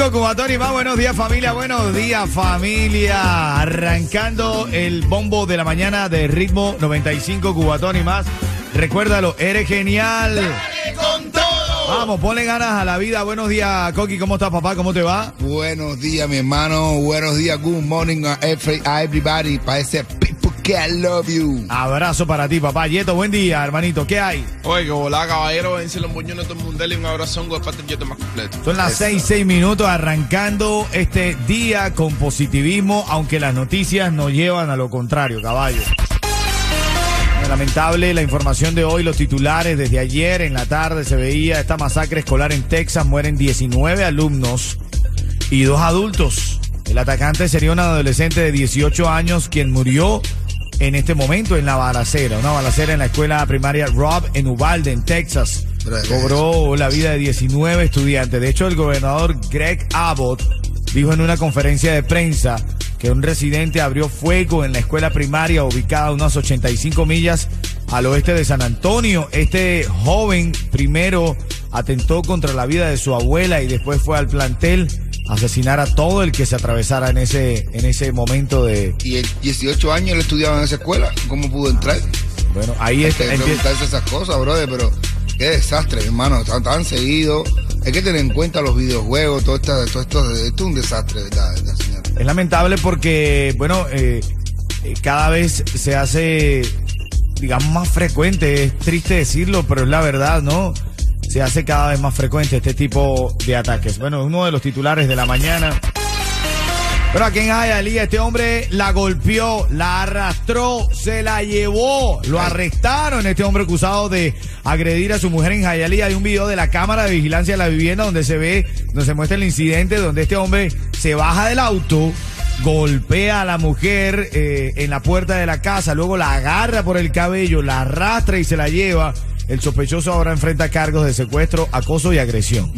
95 Cubatón y más. Buenos días familia, buenos días familia. Arrancando el bombo de la mañana de Ritmo 95 Cubatón y más. Recuérdalo, eres genial. con todo! Vamos, ponle ganas a la vida. Buenos días, Coqui. ¿Cómo estás, papá? ¿Cómo te va? Buenos días, mi hermano. Buenos días, good morning a every- a everybody. Para ese que I love you. Abrazo para ti, papá. Yeto, buen día, hermanito. ¿Qué hay? Oye, que volá, caballero, vence los muñones todo el mundo y un abrazo de parte del yote más completo. Son las 6, 6 minutos arrancando este día con positivismo, aunque las noticias nos llevan a lo contrario, caballo. Lamentable la información de hoy, los titulares desde ayer en la tarde se veía esta masacre escolar en Texas, mueren 19 alumnos y dos adultos. El atacante sería un adolescente de 18 años quien murió en este momento en la balacera, una balacera en la escuela primaria Rob en Uvalde, en Texas. Cobró la vida de 19 estudiantes. De hecho, el gobernador Greg Abbott dijo en una conferencia de prensa que un residente abrió fuego en la escuela primaria ubicada a unas 85 millas al oeste de San Antonio. Este joven primero atentó contra la vida de su abuela y después fue al plantel asesinar a todo el que se atravesara en ese, en ese momento de... Y el 18 años él estudiaba en esa escuela. ¿Cómo pudo entrar? Bueno, ahí Hay está, que preguntarse esas cosas, brother, pero qué desastre, hermano. Tan, tan seguido. Hay que tener en cuenta los videojuegos, todo, esta, todo esto. Esto es un desastre, ¿verdad? Es lamentable porque, bueno, eh, eh, cada vez se hace, digamos, más frecuente. Es triste decirlo, pero es la verdad, ¿no? Se hace cada vez más frecuente este tipo de ataques. Bueno, uno de los titulares de la mañana. Pero aquí en Hialeah, este hombre la golpeó, la arrastró, se la llevó, lo arrestaron. Este hombre acusado de agredir a su mujer en Hialeah. Hay un video de la cámara de vigilancia de la vivienda donde se ve, donde se muestra el incidente, donde este hombre se baja del auto, golpea a la mujer eh, en la puerta de la casa, luego la agarra por el cabello, la arrastra y se la lleva. El sospechoso ahora enfrenta cargos de secuestro, acoso y agresión.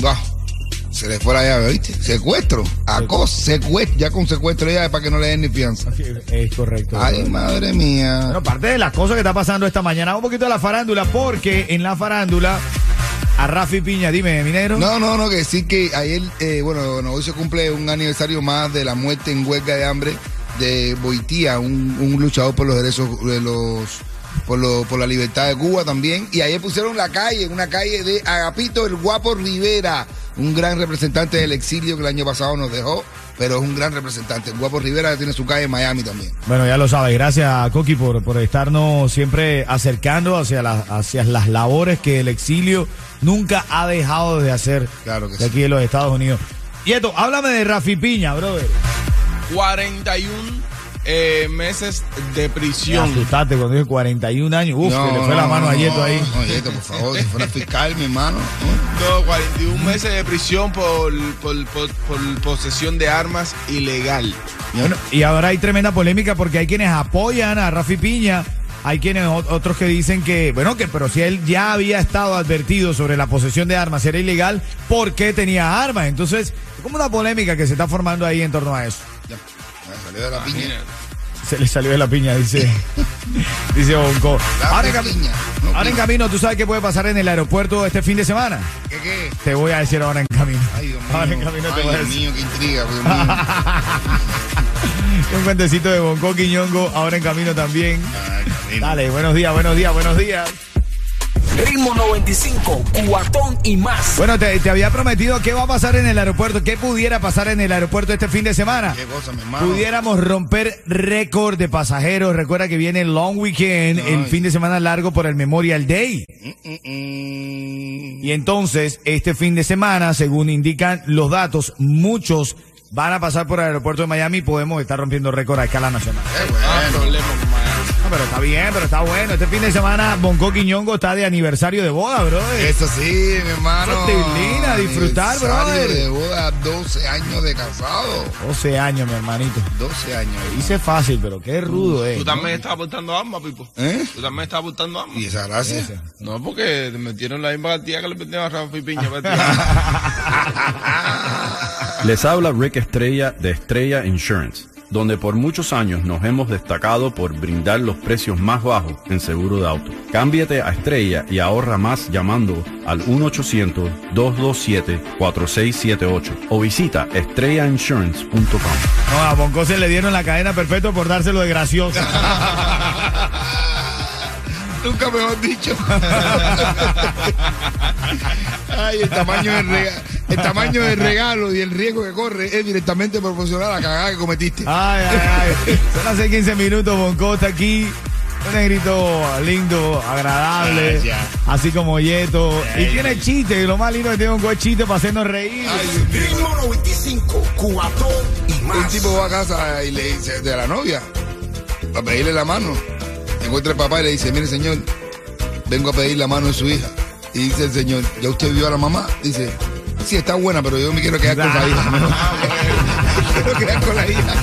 Se le fue la llave, ¿viste? Secuestro, acoso, secuestro. Ya con secuestro ya para que no le den ni fianza. Es correcto. Ay, madre mía. Bueno, parte de las cosas que está pasando esta mañana, un poquito de la farándula, porque en la farándula, a Rafi Piña, dime, minero. No, no, no, que decir que ayer, eh, bueno, bueno, hoy se cumple un aniversario más de la muerte en huelga de hambre de Boitía, un, un luchador por los derechos de los por, lo- por la libertad de Cuba también. Y ayer pusieron la calle, una calle de Agapito el Guapo Rivera, un gran representante del exilio que el año pasado nos dejó, pero es un gran representante. El Guapo Rivera tiene su calle en Miami también. Bueno, ya lo sabes, gracias Coqui por, por estarnos siempre acercando hacia, las hacia las labores que el exilio nunca ha dejado de hacer Claro que de sí. aquí en los Estados Unidos. Y esto, háblame de Rafi Piña, brother. 41 eh, meses de Me prisión. asustaste cuando dije 41 años. Uf, que le fue la mano a Yeto ahí. No, Yeto, por favor, si fuera fiscal, mi hermano. No, 41 meses de prisión por, por, por- por posesión de armas ilegal. Bueno, y ahora hay tremenda polémica porque hay quienes apoyan a Rafi Piña, hay quienes otros que dicen que, bueno, que pero si él ya había estado advertido sobre la posesión de armas, era ilegal, ¿por qué tenía armas? Entonces, es como una polémica que se está formando ahí en torno a eso. Ya, salió de la piña. Imagínate. Se le salió de la piña, dice, dice Bonco. Ahora en, piña, no ahora en piña. camino, ¿tú sabes qué puede pasar en el aeropuerto este fin de semana? ¿Qué qué? Te voy a decir ahora en camino. Ay, Dios mío. Ahora en camino te voy a Dios decir. mío, qué intriga, Dios mío. Un cuentecito de Bonco Quiñongo, ahora en camino también. Ay, camino. Dale, buenos días, buenos días, buenos días. Ritmo 95, cuatón y más. Bueno, te, te había prometido qué va a pasar en el aeropuerto, qué pudiera pasar en el aeropuerto este fin de semana. Qué cosa, mi hermano. Pudiéramos romper récord de pasajeros. Recuerda que viene el long weekend, el fin de semana largo por el Memorial Day. Mm, mm, mm. Y entonces, este fin de semana, según indican los datos, muchos van a pasar por el aeropuerto de Miami y podemos estar rompiendo récord a escala nacional. Qué Ah, bueno. problema Miami. Pero está bien, pero está bueno. Este fin de semana Bonco Quiñongo está de aniversario de boda, bro. Eso sí, mi hermano. Eso te inclina a disfrutar, brother. de boda, 12 años de casado. 12 años, mi hermanito. 12 años. Dice fácil, pero qué rudo es. Tú también estás aportando armas, Pipo. ¿Eh? Tú también estás aportando armas. ¿Y esa gracia? No, porque te metieron la misma cantidad que le metieron a Rafa y Piña. para ti. Les habla Rick Estrella de Estrella Insurance, donde por muchos años nos hemos destacado por brindar los precios más bajos en seguro de auto. Cámbiate a Estrella y ahorra más llamando al 1-800-227-4678 o visita estrellainsurance.com. No, a Bonco se le dieron la cadena perfecta por dárselo de gracioso. Nunca mejor dicho. Ay, el tamaño del regalo, el tamaño del regalo y el riesgo que corre es directamente proporcional a la cagada que cometiste. Ay, ay, ay. Son las 6:15 minutos, Bonco está aquí. Un negrito lindo, agradable, Ay, así como Yeto. Y tiene chiste, y lo más lindo que tiene Bonco es chiste para hacernos reír. Ritmo 95, cuatón y Un más. tipo va a casa y le dice de la novia a pedirle la mano. Encuentra el papá y le dice, mire señor, vengo a pedir la mano de su hija. Y dice el señor, ¿ya usted vio a la mamá? Dice, sí, está buena, pero yo me quiero quedar con la hija. Me quiero quedar con la hija.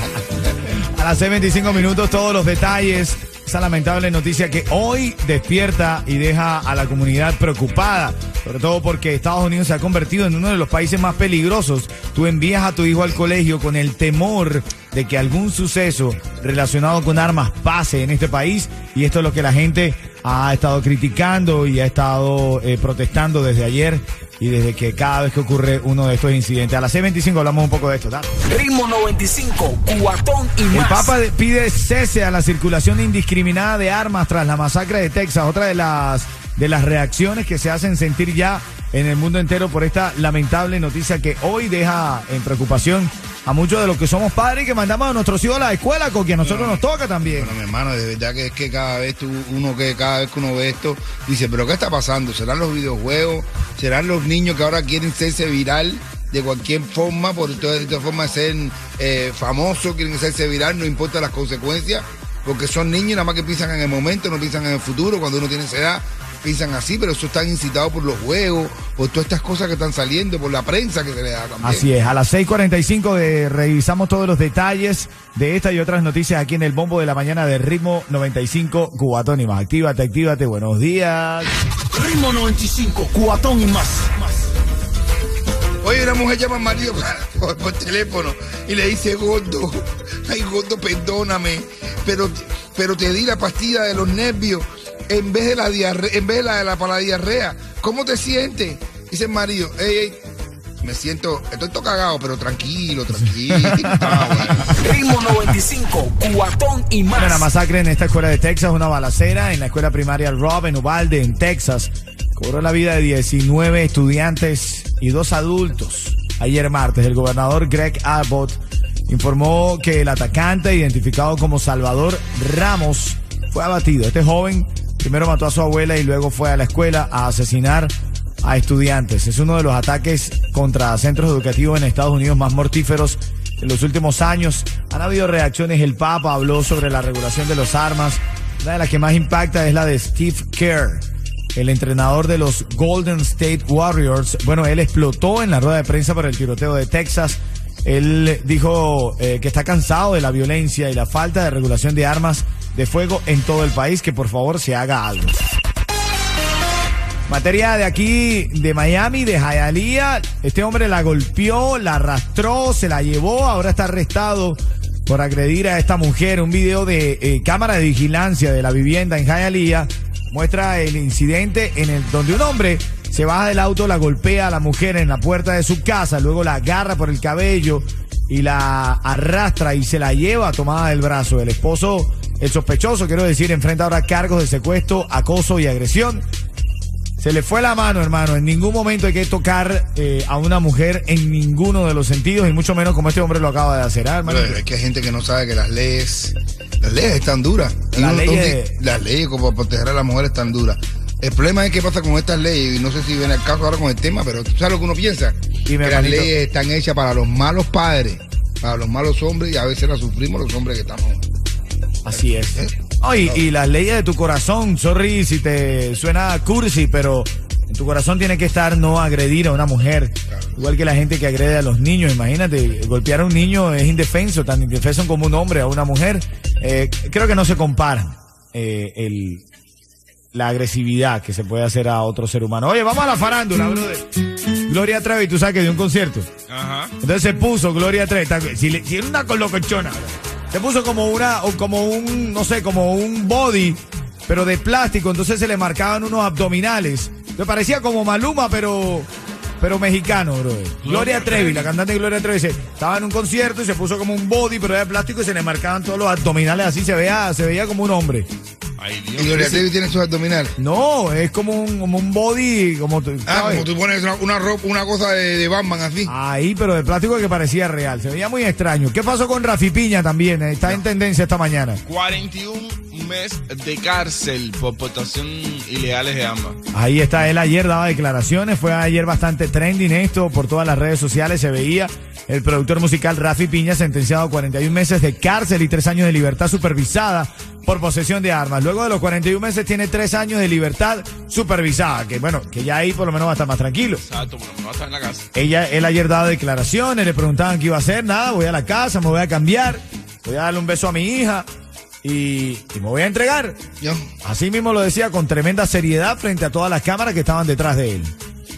A las 6:25 minutos, todos los detalles. Esa lamentable noticia que hoy despierta y deja a la comunidad preocupada. Sobre todo porque Estados Unidos se ha convertido en uno de los países más peligrosos. Tú envías a tu hijo al colegio con el temor de que algún suceso relacionado con armas pase en este país. Y esto es lo que la gente ha estado criticando y ha estado eh, protestando desde ayer y desde que cada vez que ocurre uno de estos incidentes. A las 6.25 hablamos un poco de esto. dale. Ritmo 95, cuatón y El más. Papa de- pide cese a la circulación indiscriminada de armas tras la masacre de Texas, otra de las de las reacciones que se hacen sentir ya en el mundo entero por esta lamentable noticia que hoy deja en preocupación a muchos de los que somos padres y que mandamos a nuestros hijos a la escuela, con que a nosotros nos toca también. Bueno, mi hermano, de verdad que es que cada vez tú, uno que cada vez que uno ve esto, dice, pero ¿qué está pasando? ¿Serán los videojuegos? ¿Serán los niños que ahora quieren hacerse viral de cualquier forma, por toda esta forma de ser eh, famosos, quieren hacerse viral, no importa las consecuencias? Porque son niños nada más que piensan en el momento, no piensan en el futuro, cuando uno tiene esa edad. Piensan así, pero eso están incitados por los juegos, por todas estas cosas que están saliendo, por la prensa que se le da también. Así es, a las 6.45 de, revisamos todos los detalles de esta y otras noticias aquí en el bombo de la mañana de ritmo 95 Cubatón y más. Actívate, actívate, buenos días. Ritmo 95, cuatón y más. Oye, una mujer llama al marido por, por teléfono y le dice, gordo, ay, gordo, perdóname, pero, pero te di la pastilla de los nervios en vez de la diarrea, en vez de la, de la para la diarrea. ¿Cómo te sientes? Dice el marido, ey, ey, me siento, estoy todo cagado, pero tranquilo, tranquilo. Ah. Ritmo 95, cuatón y más. masacre en esta escuela de Texas, una balacera en la escuela primaria Rob en Uvalde, en Texas, cobró la vida de 19 estudiantes y dos adultos. Ayer martes, el gobernador Greg Abbott informó que el atacante, identificado como Salvador Ramos, fue abatido. Este joven primero mató a su abuela y luego fue a la escuela a asesinar a estudiantes. Es uno de los ataques contra centros educativos en Estados Unidos más mortíferos en los últimos años. Han habido reacciones. El Papa habló sobre la regulación de los armas. Una de las que más impacta es la de Steve Kerr, el entrenador de los Golden State Warriors. Bueno, él explotó en la rueda de prensa por el tiroteo de Texas. Él dijo eh, que está cansado de la violencia y la falta de regulación de armas de fuego en todo el país, que por favor se haga algo. Materia de aquí, de Miami, de Hialeah. Este hombre la golpeó, la arrastró, se la llevó, ahora está arrestado por agredir a esta mujer. Un video de eh, cámara de vigilancia de la vivienda en Hialeah muestra el incidente en el donde un hombre se baja del auto, la golpea a la mujer en la puerta de su casa, luego la agarra por el cabello y la arrastra y se la lleva tomada del brazo. El esposo, el sospechoso, quiero decir, enfrenta ahora cargos de secuestro, acoso y agresión. Se le fue la mano, hermano. En ningún momento hay que tocar eh, a una mujer en ninguno de los sentidos, y mucho menos como este hombre lo acaba de hacer, ¿ah, hermano. Pero es que hay gente que no sabe que las leyes, las leyes están duras. Las leyes- las leyes como para proteger a las mujeres están duras. El problema es qué pasa con estas leyes, y no sé si viene el caso ahora con el tema, pero ¿tú sabes lo que uno piensa? Dime, que las leyes están hechas para los malos padres, para los malos hombres, y a veces las sufrimos los hombres que estamos. Así es. ¿eh? Y, y las leyes de tu corazón, sorry si te suena cursi, pero en tu corazón tiene que estar no agredir a una mujer. Igual que la gente que agrede a los niños. Imagínate, golpear a un niño es indefenso, tan indefenso como un hombre a una mujer. Eh, creo que no se comparan eh, el, la agresividad que se puede hacer a otro ser humano. Oye, vamos a la farándula, brother. Gloria Trevi, tú sabes que dio un concierto. Ajá. Entonces se puso Gloria Trevi. Si, le- si era una colocochona, se puso como una, o como un, no sé, como un body, pero de plástico. Entonces se le marcaban unos abdominales. Me parecía como Maluma, pero, pero mexicano, bro. Gloria Trevi, la cantante Gloria Trevi, estaba en un concierto y se puso como un body, pero era de plástico y se le marcaban todos los abdominales así. Se veía, se veía como un hombre. Ay, Y. Gloria Trevi tiene sus abdominales. No, es como un, como un body, como tú. Ah, ¿sabes? como tú pones una, una ropa, una cosa de, de Batman así. Ahí, pero de plástico que parecía real. Se veía muy extraño. ¿Qué pasó con Rafi Piña también? Está en tendencia esta mañana. 41 meses de cárcel por portación ilegales de armas. Ahí está, él ayer daba declaraciones, fue ayer bastante trending esto por todas las redes sociales, se veía el productor musical Rafi Piña sentenciado a 41 meses de cárcel y 3 años de libertad supervisada por posesión de armas. Luego de los 41 meses tiene 3 años de libertad supervisada, que bueno, que ya ahí por lo menos va a estar más tranquilo. Exacto, pero no va a estar en la casa. Ella, él ayer daba declaraciones, le preguntaban qué iba a hacer, nada, voy a la casa, me voy a cambiar, voy a darle un beso a mi hija y, y me voy a entregar. Yo. Así mismo lo decía con tremenda seriedad frente a todas las cámaras que estaban detrás de él.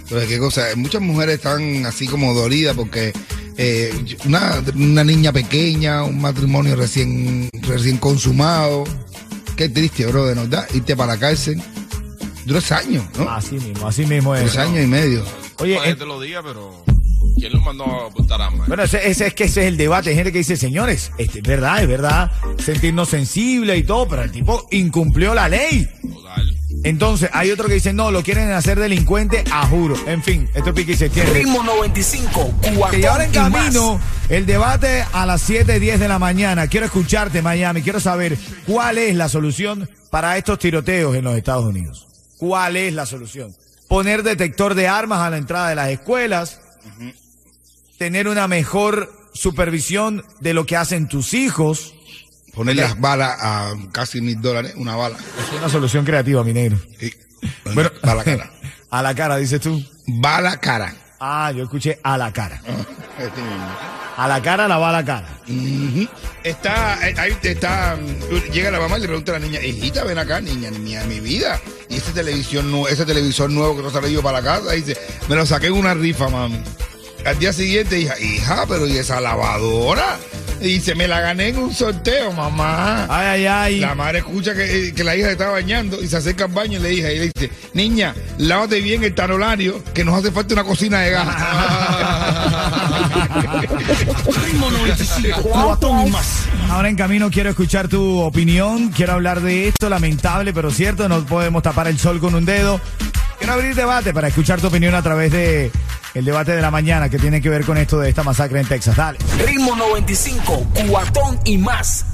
Pero qué cosa, muchas mujeres están así como dolidas porque eh, una, una niña pequeña, un matrimonio recién, recién consumado. Qué triste, bro, de verdad. Irte para la cárcel. Tres años, ¿no? Así mismo, así mismo es. Tres años y medio. Oye, Para que eh, te lo diga, pero ¿quién lo mandó a portar armas? bueno, ese, ese es que ese es el debate. Hay gente que dice, señores, este, es verdad, es verdad, sentirnos sensibles y todo, pero el tipo incumplió la ley. Total. Entonces, hay otro que dice, no, lo quieren hacer delincuente a juro. En fin, esto es pique y se extiende. Ritmo 95, cuatón Y ahora en camino, el debate a las 7.10 de la mañana. Quiero escucharte, Miami. Quiero saber cuál es la solución para estos tiroteos en los Estados Unidos. ¿Cuál es la solución? Poner detector de armas a la entrada de las escuelas. Tener una mejor supervisión de lo que hacen tus hijos. Poner las balas a casi mil dólares, una bala. Es una solución creativa, mi negro. Sí. Bueno, bala cara. a la cara, dices tú. Bala cara. Ah, yo escuché a la cara. Este. A la cara, la va a la cara. Está, eh, ahí está, llega la mamá y le pregunta a la niña, hijita, ven acá, niña, niña, mi vida. Y ese televisión, ese televisor nuevo que ha traído para la casa, dice, me lo saqué en una rifa, mami. Al día siguiente, hija, hija, pero ¿y esa lavadora? Y dice, me la gané en un sorteo, mamá. Ay, ay, ay. La madre escucha que, eh, que la hija se está bañando y se acerca al baño y le, hija, y le dice, niña, lávate bien el tanolario, que nos hace falta una cocina de gas. Ritmo 95, cuatón y más. Ahora en camino quiero escuchar tu opinión, quiero hablar de esto, lamentable pero cierto, no podemos tapar el sol con un dedo. Quiero abrir debate para escuchar tu opinión a través de el debate de la mañana que tiene que ver con esto de esta masacre en Texas. Dale. Ritmo 95, cuatón y más.